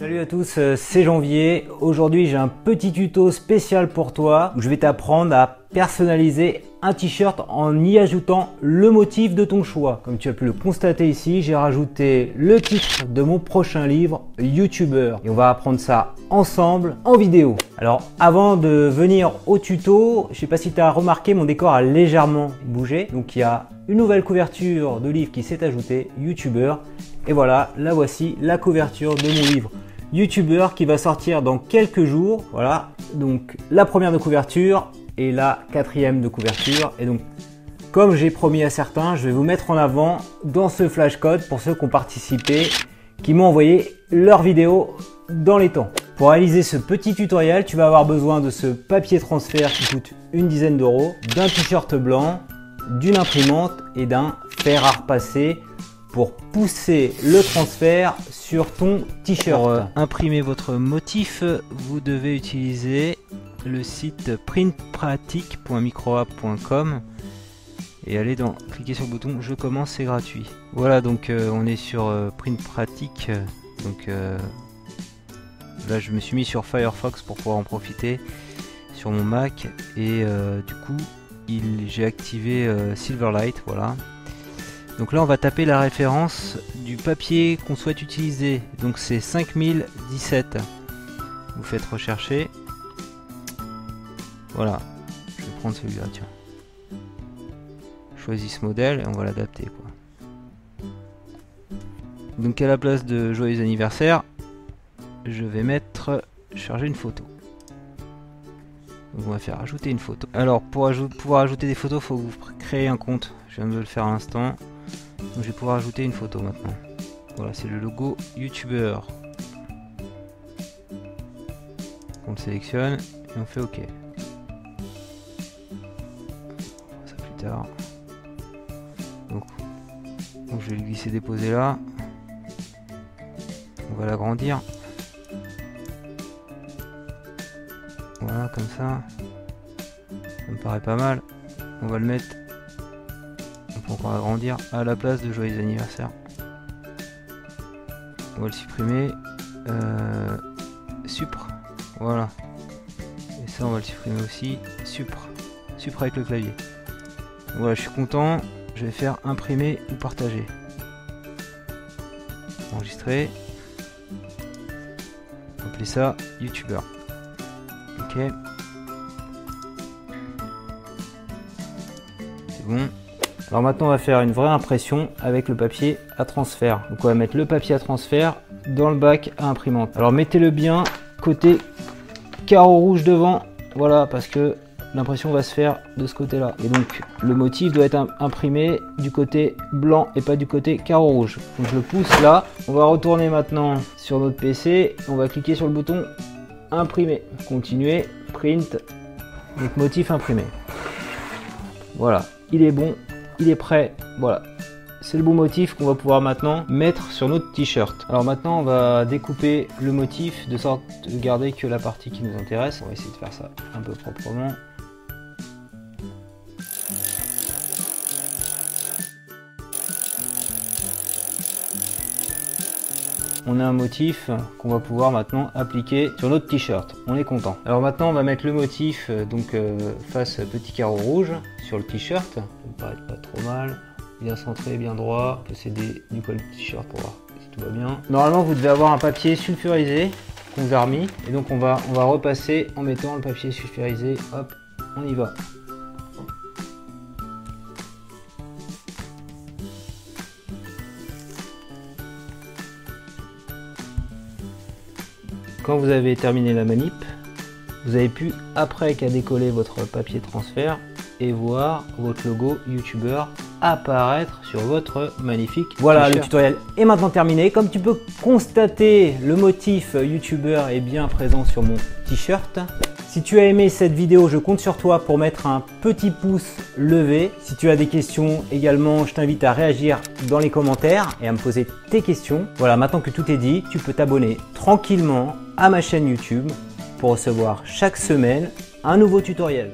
Salut à tous, euh, c'est Janvier. Aujourd'hui, j'ai un petit tuto spécial pour toi où je vais t'apprendre à personnaliser un t-shirt en y ajoutant le motif de ton choix. Comme tu as pu le constater ici, j'ai rajouté le titre de mon prochain livre, YouTuber. Et on va apprendre ça ensemble en vidéo. Alors, avant de venir au tuto, je sais pas si tu as remarqué, mon décor a légèrement bougé. Donc, il y a une nouvelle couverture de livre qui s'est ajoutée, YouTuber. Et voilà, la voici, la couverture de mon livre YouTuber qui va sortir dans quelques jours. Voilà, donc la première de couverture et la quatrième de couverture. Et donc, comme j'ai promis à certains, je vais vous mettre en avant dans ce flash code pour ceux qui ont participé, qui m'ont envoyé leur vidéo dans les temps. Pour réaliser ce petit tutoriel, tu vas avoir besoin de ce papier transfert qui coûte une dizaine d'euros, d'un t-shirt blanc, d'une imprimante et d'un fer à repasser pour pousser le transfert sur ton t-shirt. Euh, imprimer votre motif, vous devez utiliser le site printpratique.microapp.com et aller dans cliquer sur le bouton je commence c'est gratuit voilà donc euh, on est sur euh, print pratique donc là je me suis mis sur Firefox pour pouvoir en profiter sur mon Mac et du coup j'ai activé Silverlight voilà donc là on va taper la référence du papier qu'on souhaite utiliser. Donc c'est 5017. Vous faites rechercher. Voilà. Je vais prendre celui-là, tiens. Choisis ce modèle et on va l'adapter. Donc à la place de joyeux anniversaire, je vais mettre charger une photo. Donc on va faire ajouter une photo. Alors pour pouvoir ajouter des photos, il faut que vous créez un compte. Je viens de le faire à l'instant. Donc je vais pouvoir ajouter une photo maintenant. Voilà, c'est le logo YouTuber. On le sélectionne et on fait OK. Ça plus tard. Donc, je vais le glisser déposer là. On va l'agrandir. Voilà, comme ça. Ça me paraît pas mal. On va le mettre on va agrandir à la place de joyeux anniversaire. On va le supprimer. Euh, supre. Voilà. Et ça, on va le supprimer aussi. Supre. Supre avec le clavier. Voilà, je suis content. Je vais faire imprimer ou partager. Enregistrer. Appeler ça YouTuber. Ok. C'est bon. Alors maintenant on va faire une vraie impression avec le papier à transfert. Donc on va mettre le papier à transfert dans le bac à imprimante. Alors mettez-le bien côté carreau rouge devant, voilà parce que l'impression va se faire de ce côté là. Et donc le motif doit être imprimé du côté blanc et pas du côté carreau rouge. Donc je le pousse là. On va retourner maintenant sur notre PC. On va cliquer sur le bouton imprimer. Continuer, print, donc motif imprimé. Voilà, il est bon il est prêt. Voilà. C'est le bon motif qu'on va pouvoir maintenant mettre sur notre t-shirt. Alors maintenant on va découper le motif de sorte de garder que la partie qui nous intéresse. On va essayer de faire ça un peu proprement. on a un motif qu'on va pouvoir maintenant appliquer sur notre t-shirt. On est content. Alors maintenant, on va mettre le motif euh, donc euh, face petit carreau rouge sur le t-shirt. Ça paraît pas trop mal. Bien centré, bien droit. Céder du col du t-shirt pour voir si tout va bien. Normalement, vous devez avoir un papier sulfurisé qu'on vous a remis. Et donc, on va, on va repasser en mettant le papier sulfurisé. Hop, on y va. Quand vous avez terminé la manip, vous avez pu, après qu'a décollé votre papier transfert, et voir votre logo YouTuber apparaître sur votre magnifique Voilà, le tutoriel est maintenant terminé. Comme tu peux constater, le motif YouTuber est bien présent sur mon t-shirt. Si tu as aimé cette vidéo, je compte sur toi pour mettre un petit pouce levé. Si tu as des questions également, je t'invite à réagir dans les commentaires et à me poser tes questions. Voilà, maintenant que tout est dit, tu peux t'abonner tranquillement à ma chaîne YouTube pour recevoir chaque semaine un nouveau tutoriel.